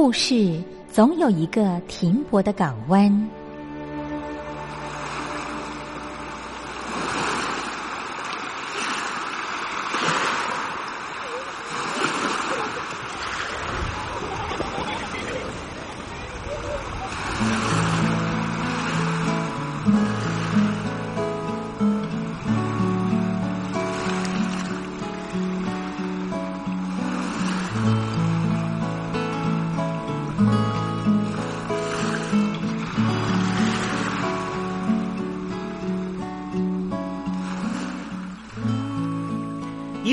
故事总有一个停泊的港湾。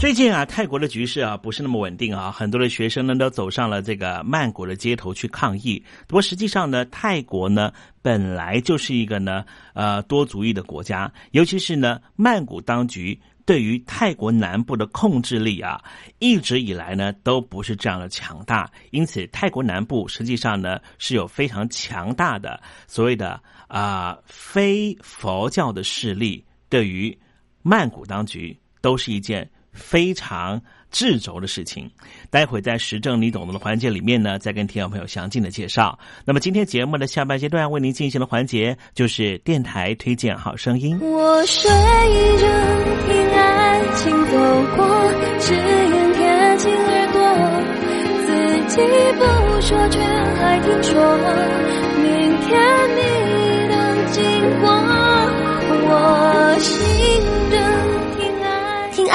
最近啊，泰国的局势啊不是那么稳定啊，很多的学生呢都走上了这个曼谷的街头去抗议。不过实际上呢，泰国呢本来就是一个呢呃多族裔的国家，尤其是呢曼谷当局对于泰国南部的控制力啊，一直以来呢都不是这样的强大，因此泰国南部实际上呢是有非常强大的所谓的啊、非佛教的势力，对于曼谷当局都是一件。非常掣肘的事情，待会在时政你懂得的环节里面呢，再跟听众朋友详尽的介绍。那么今天节目的下半阶段为您进行的环节就是电台推荐好声音。我睡着听爱情走过，只愿贴近耳朵，自己不说却还听说，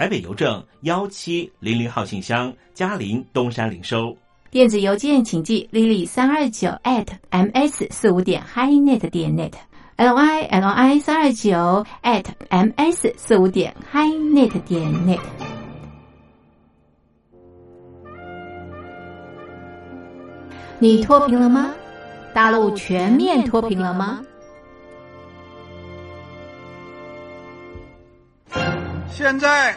台北邮政幺七零零号信箱，嘉陵东山领收。电子邮件请寄 lily 三二九 at ms 四五点 highnet 点 net l y l i 三二九 at ms 四五点 highnet 点 net。你脱贫了吗？大陆全面脱贫了吗？现在，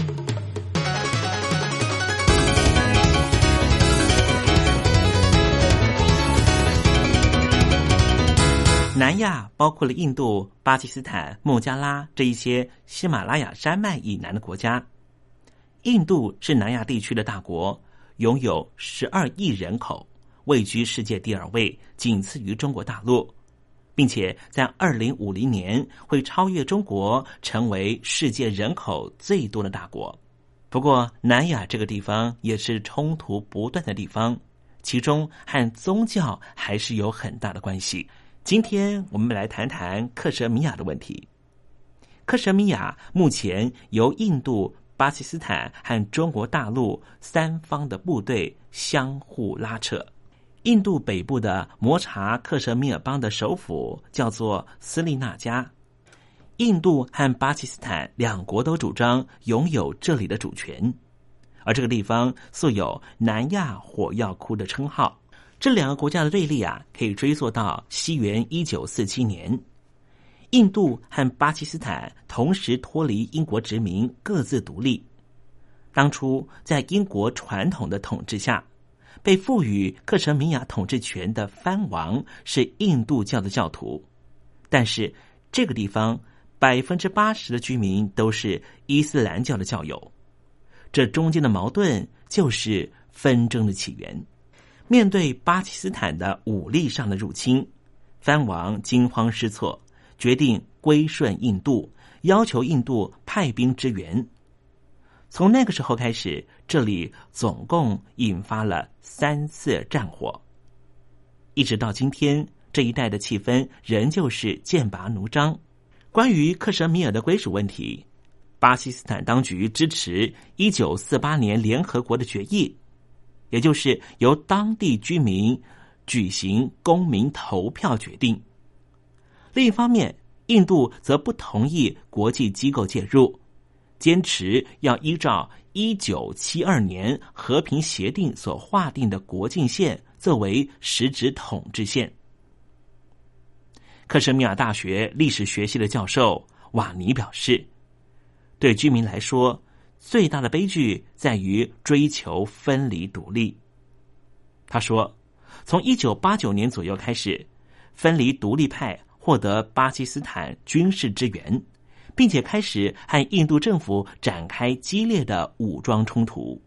南亚包括了印度、巴基斯坦、孟加拉这一些喜马拉雅山脉以南的国家。印度是南亚地区的大国，拥有十二亿人口，位居世界第二位，仅次于中国大陆，并且在二零五零年会超越中国，成为世界人口最多的大国。不过，南亚这个地方也是冲突不断的地方，其中和宗教还是有很大的关系。今天我们来谈谈克什米尔的问题。克什米尔目前由印度、巴基斯坦和中国大陆三方的部队相互拉扯。印度北部的摩查克什米尔邦的首府叫做斯利那加。印度和巴基斯坦两国都主张拥有这里的主权，而这个地方素有“南亚火药库”的称号。这两个国家的对立啊，可以追溯到西元一九四七年。印度和巴基斯坦同时脱离英国殖民，各自独立。当初在英国传统的统治下，被赋予克什米亚统治权的藩王是印度教的教徒，但是这个地方。百分之八十的居民都是伊斯兰教的教友，这中间的矛盾就是纷争的起源。面对巴基斯坦的武力上的入侵，藩王惊慌失措，决定归顺印度，要求印度派兵支援。从那个时候开始，这里总共引发了三次战火，一直到今天，这一带的气氛仍旧是剑拔弩张。关于克什米尔的归属问题，巴基斯坦当局支持一九四八年联合国的决议，也就是由当地居民举行公民投票决定。另一方面，印度则不同意国际机构介入，坚持要依照一九七二年和平协定所划定的国境线作为实质统治线。克什米尔大学历史学系的教授瓦尼表示：“对居民来说，最大的悲剧在于追求分离独立。”他说：“从一九八九年左右开始，分离独立派获得巴基斯坦军事支援，并且开始和印度政府展开激烈的武装冲突。”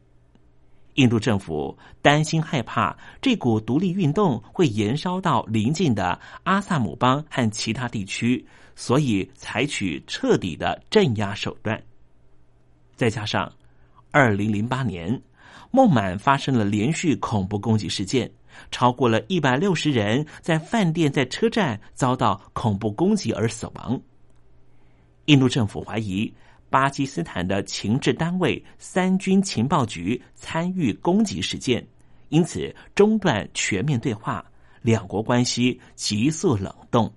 印度政府担心害怕这股独立运动会延烧到邻近的阿萨姆邦和其他地区，所以采取彻底的镇压手段。再加上二零零八年孟买发生了连续恐怖攻击事件，超过了一百六十人在饭店、在车站遭到恐怖攻击而死亡。印度政府怀疑。巴基斯坦的情治单位三军情报局参与攻击事件，因此中断全面对话，两国关系急速冷冻。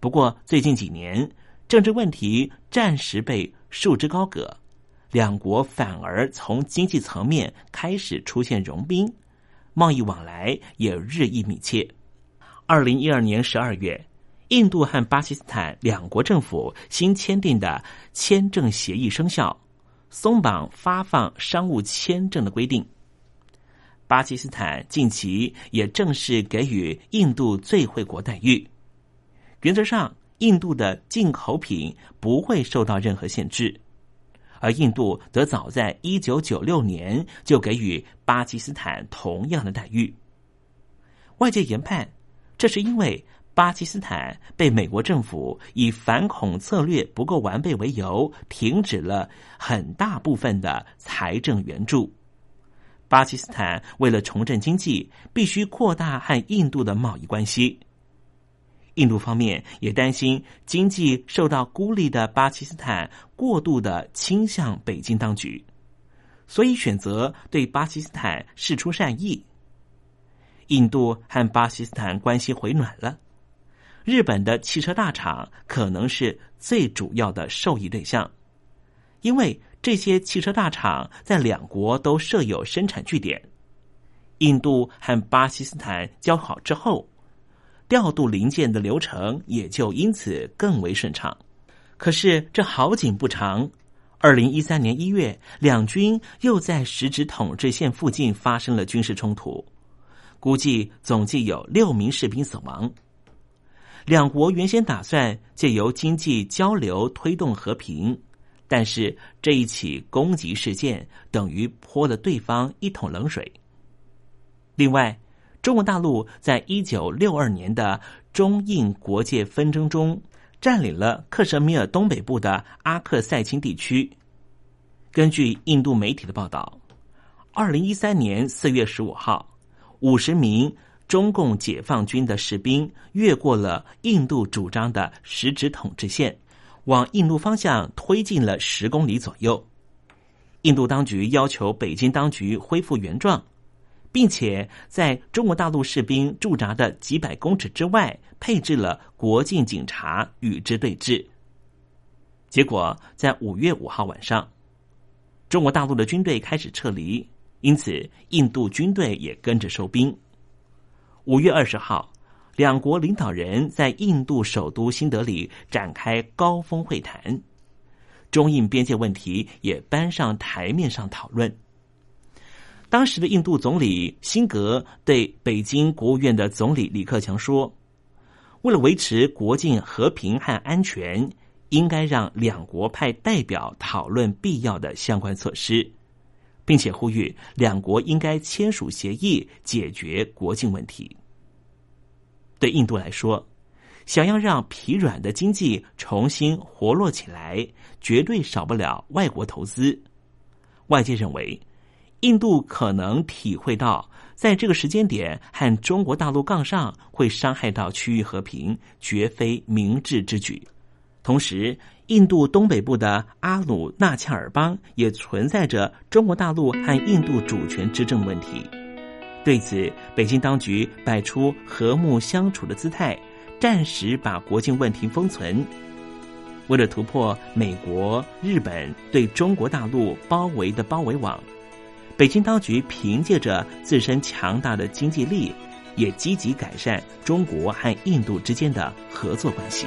不过最近几年，政治问题暂时被束之高阁，两国反而从经济层面开始出现融冰，贸易往来也日益密切。二零一二年十二月。印度和巴基斯坦两国政府新签订的签证协议生效，松绑发放商务签证的规定。巴基斯坦近期也正式给予印度最惠国待遇，原则上，印度的进口品不会受到任何限制，而印度则早在一九九六年就给予巴基斯坦同样的待遇。外界研判，这是因为。巴基斯坦被美国政府以反恐策略不够完备为由，停止了很大部分的财政援助。巴基斯坦为了重振经济，必须扩大和印度的贸易关系。印度方面也担心经济受到孤立的巴基斯坦过度的倾向北京当局，所以选择对巴基斯坦示出善意。印度和巴基斯坦关系回暖了。日本的汽车大厂可能是最主要的受益对象，因为这些汽车大厂在两国都设有生产据点。印度和巴基斯坦交好之后，调度零件的流程也就因此更为顺畅。可是这好景不长，二零一三年一月，两军又在实质统治线附近发生了军事冲突，估计总计有六名士兵死亡。两国原先打算借由经济交流推动和平，但是这一起攻击事件等于泼了对方一桶冷水。另外，中国大陆在一九六二年的中印国界纷争中，占领了克什米尔东北部的阿克塞钦地区。根据印度媒体的报道，二零一三年四月十五号，五十名中共解放军的士兵越过了印度主张的实质统治线，往印度方向推进了十公里左右。印度当局要求北京当局恢复原状，并且在中国大陆士兵驻扎的几百公尺之外配置了国境警察与之对峙。结果在五月五号晚上。中国大陆的军队开始撤离，因此印度军队也跟着收兵。五月二十号，两国领导人在印度首都新德里展开高峰会谈，中印边界问题也搬上台面上讨论。当时的印度总理辛格对北京国务院的总理李克强说：“为了维持国境和平和安全。”应该让两国派代表讨论必要的相关措施，并且呼吁两国应该签署协议解决国境问题。对印度来说，想要让疲软的经济重新活络起来，绝对少不了外国投资。外界认为，印度可能体会到在这个时间点和中国大陆杠上会伤害到区域和平，绝非明智之举。同时，印度东北部的阿鲁纳恰尔邦也存在着中国大陆和印度主权之争问题。对此，北京当局摆出和睦相处的姿态，暂时把国境问题封存。为了突破美国、日本对中国大陆包围的包围网，北京当局凭借着自身强大的经济力，也积极改善中国和印度之间的合作关系。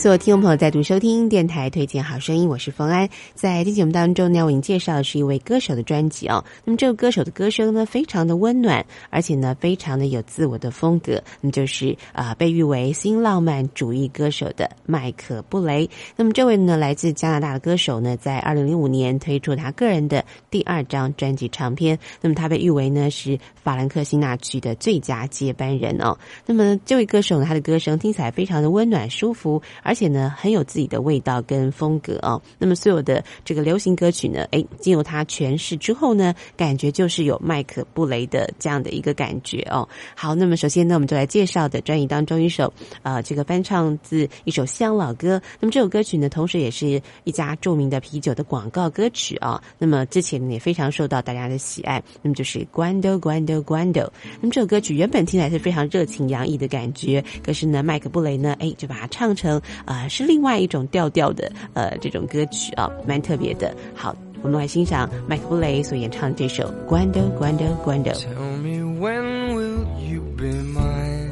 所有听众朋友再度收听电台推荐好声音，我是冯安。在这节目当中呢，为您介绍的是一位歌手的专辑哦。那么这个歌手的歌声呢，非常的温暖，而且呢，非常的有自我的风格。那么就是啊、被誉为新浪漫主义歌手的麦克布雷。那么这位呢，来自加拿大的歌手呢，在二零零五年推出他个人的第二张专辑唱片。那么他被誉为呢是法兰克辛纳区的最佳接班人哦。那么这位歌手呢，他的歌声听起来非常的温暖舒服。而且呢，很有自己的味道跟风格哦。那么所有的这个流行歌曲呢，哎，经由他诠释之后呢，感觉就是有麦克布雷的这样的一个感觉哦。好，那么首先呢，我们就来介绍的专辑当中一首呃，这个翻唱自一首乡老歌。那么这首歌曲呢，同时也是一家著名的啤酒的广告歌曲啊、那么之前呢也非常受到大家的喜爱。那么就是 Guando Guando Guando。那么这首歌曲原本听起来是非常热情洋溢的感觉，可是呢，麦克布雷呢，哎，就把它唱成。啊、呃，是另外一种调调的呃这种歌曲啊，蛮特别的。好，我们来欣赏麦克布雷所演唱的这首《Guando Guando Guando》。Tell me when will you be mine?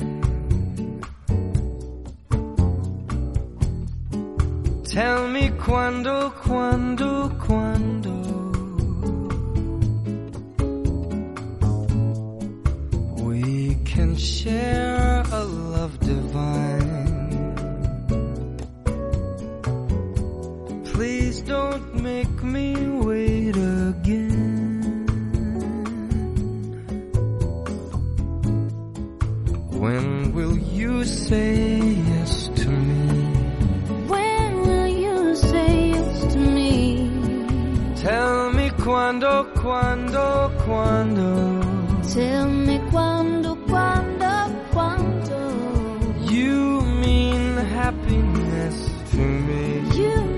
Tell me quando, quando, quando. We can share a love divine. Please don't make me wait again. When will you say yes to me? When will you say yes to me? Tell me quando, quando, quando. Tell me quando, quando, quando. You mean happiness to me. You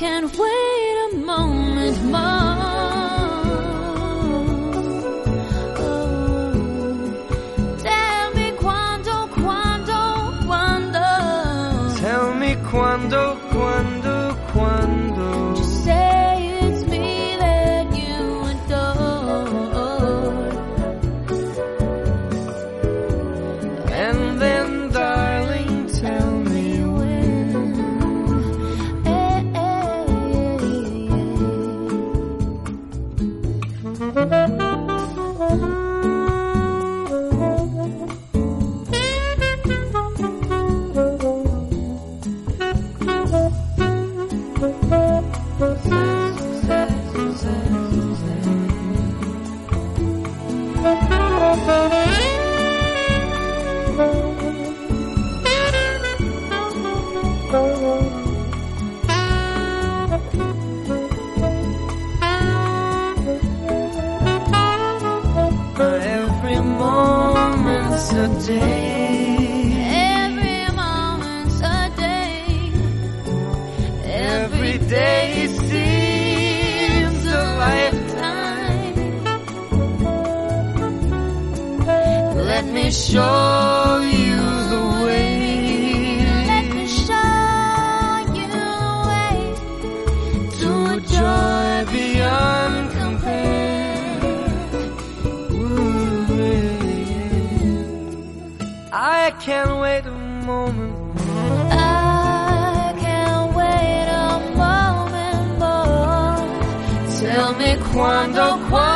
Can't wait. Every moment's a day. Every day seems a lifetime. Let me show can't wait a moment. I can't wait a moment more. Tell me quando, quando,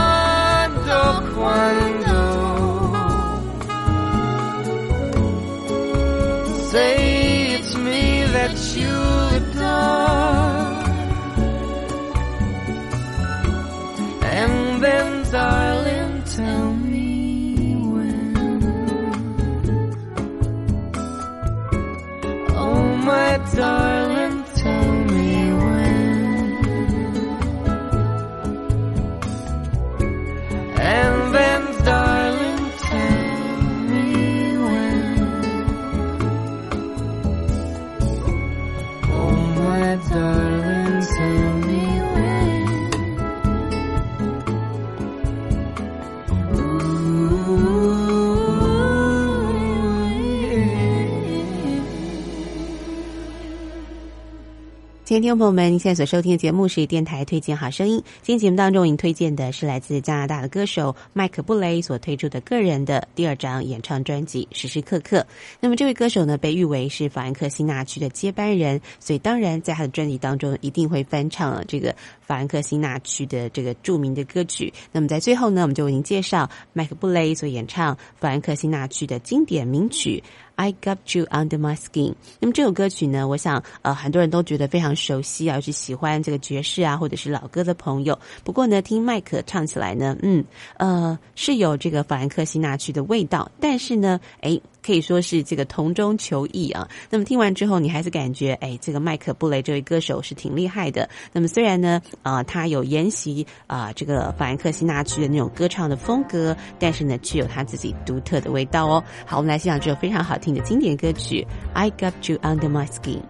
亲爱的听众朋友们，您现在所收听的节目是电台推荐好声音。今天节目当中，您推荐的是来自加拿大的歌手麦克布雷所推出的个人的第二张演唱专辑《时时刻刻》。那么这位歌手呢，被誉为是法兰克辛纳区的接班人，所以当然在他的专辑当中一定会翻唱了这个法兰克辛纳区的这个著名的歌曲。那么在最后呢，我们就为您介绍麦克布雷所演唱法兰克辛纳区的经典名曲。I got you under my skin。那么这首歌曲呢，我想呃很多人都觉得非常熟悉啊，是喜欢这个爵士啊或者是老歌的朋友。不过呢，听麦克唱起来呢，嗯呃是有这个法兰克辛纳曲的味道，但是呢，哎。可以说是这个同中求异啊。那么听完之后，你还是感觉，哎，这个麦克布雷这位歌手是挺厉害的。那么虽然呢，啊、他有沿袭啊、这个法兰克辛纳区的那种歌唱的风格，但是呢，却有他自己独特的味道哦。好，我们来欣赏这首非常好听的经典歌曲《I Got You Under My Skin》。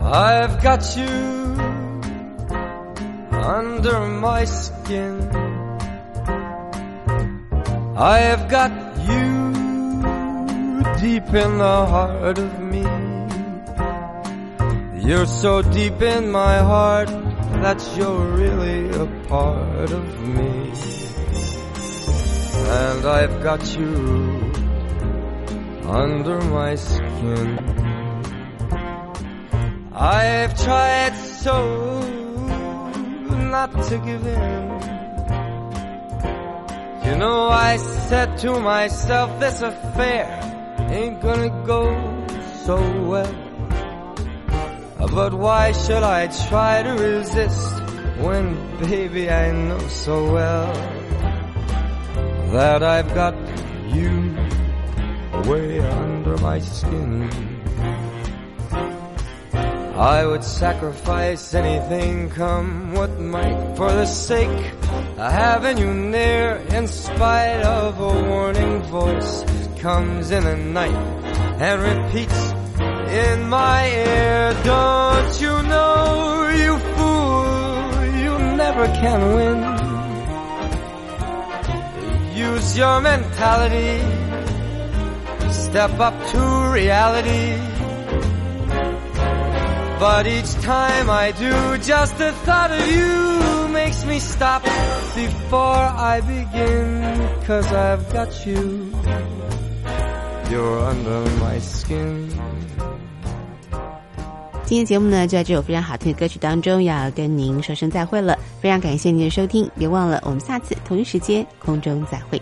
I've got you under my skin. I've got you deep in the heart of me. You're so deep in my heart that you're really a part of me. And I've got you under my skin. I've tried so not to give in. You know, I said to myself, this affair ain't gonna go so well. But why should I try to resist when, baby, I know so well that I've got you way under my skin. I would sacrifice anything come what might for the sake of having you near in spite of a warning voice comes in the night and repeats in my ear don't you know you fool you never can win use your mentality step up to reality but each time I do, just the thought of you makes me stop before I begin. Cause I've got you. You're under my skin. 今天节目呢，就在这首非常好听的歌曲当中，要跟您说声再会了。非常感谢您的收听，别忘了我们下次同一时间空中再会。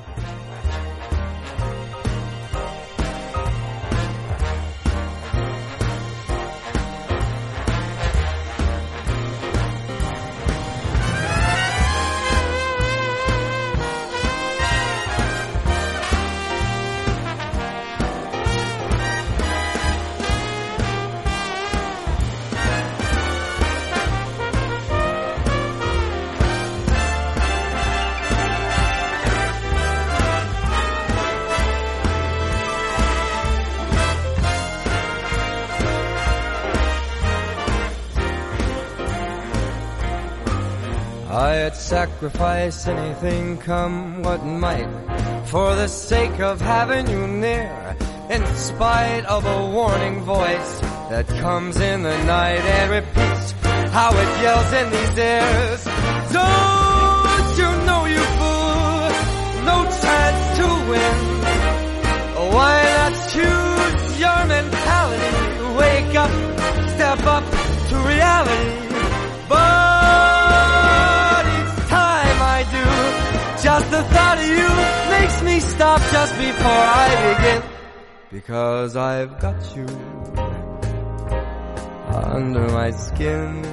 Sacrifice anything come what might. For the sake of having you near in spite of a warning voice that comes in the night and repeats how it yells in these ears. Don't you know you fool? No chance to win. Why not choose your mentality? Wake up step up to reality the thought of you makes me stop just before I begin. Because I've got you under my skin.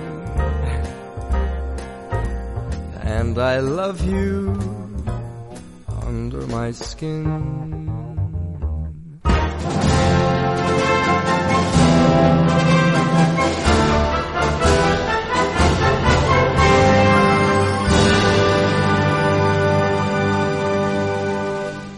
And I love you under my skin.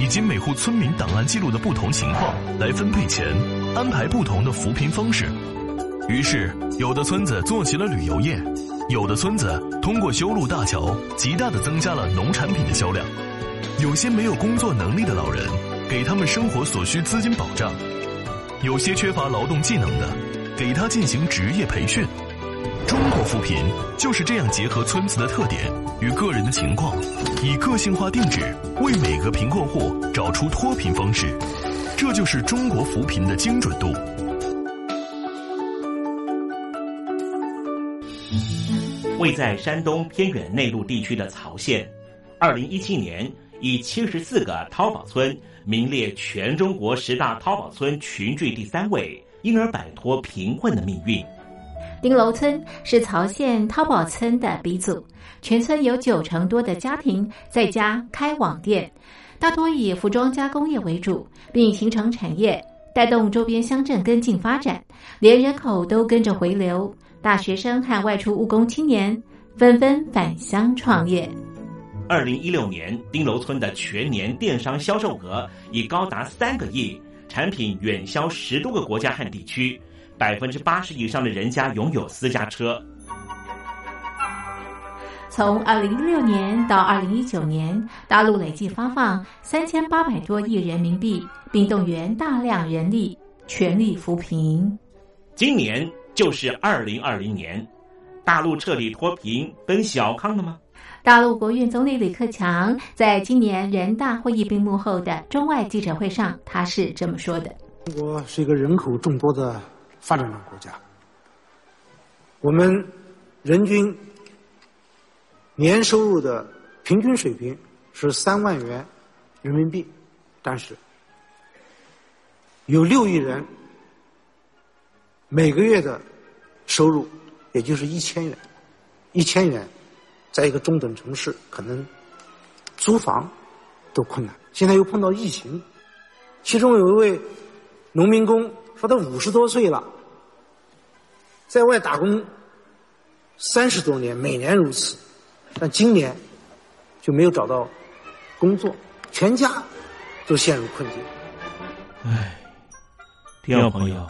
以及每户村民档案记录的不同情况来分配钱，安排不同的扶贫方式。于是，有的村子做起了旅游业，有的村子通过修路大桥，极大的增加了农产品的销量。有些没有工作能力的老人，给他们生活所需资金保障；有些缺乏劳动技能的，给他进行职业培训。中国扶贫就是这样结合村子的特点与个人的情况，以个性化定制为每个贫困户找出脱贫方式，这就是中国扶贫的精准度。位在山东偏远内陆地区的曹县，二零一七年以七十四个淘宝村名列全中国十大淘宝村群聚第三位，因而摆脱贫困的命运。丁楼村是曹县淘宝村的鼻祖，全村有九成多的家庭在家开网店，大多以服装加工业为主，并形成产业，带动周边乡镇跟进发展，连人口都跟着回流，大学生和外出务工青年纷纷返乡创业。二零一六年，丁楼村的全年电商销售额已高达三个亿，产品远销十多个国家和地区，百分之八十以上的人家拥有私家车。从二零一六年到二零一九年，大陆累计发放三千八百多亿人民币，并动员大量人力，全力扶贫。今年就是二零二零年，大陆彻底脱贫奔小康了吗？大陆国务院总理李克强在今年人大会议闭幕后的中外记者会上，他是这么说的：“中国是一个人口众多的发展中国家，我们人均年收入的平均水平是三万元人民币，但是有六亿人每个月的收入也就是一千元，一千元。”在一个中等城市，可能租房都困难。现在又碰到疫情，其中有一位农民工说，他五十多岁了，在外打工三十多年，每年如此，但今年就没有找到工作，全家都陷入困境。唉，听众朋友，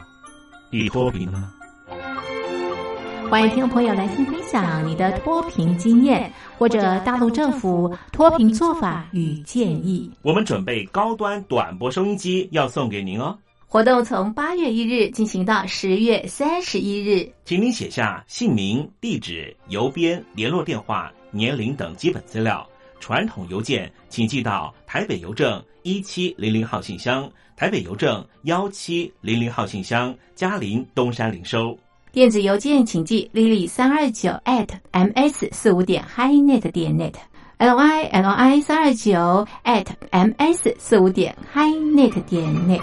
你脱贫了吗？欢迎听众朋友来信分享你的脱贫经验，或者大陆政府脱贫做法与建议。我们准备高端短波收音机要送给您哦。活动从八月一日进行到十月三十一日，请您写下姓名、地址、邮编、联络电话、年龄等基本资料。传统邮件请寄到台北邮政一七零零号信箱，台北邮政幺七零零号信箱，嘉陵东山领收。电子邮件请寄 lily 三二九 at ms 四五点 highnet 点 net，l y l i 三二九 at ms 四五点 highnet 点 net。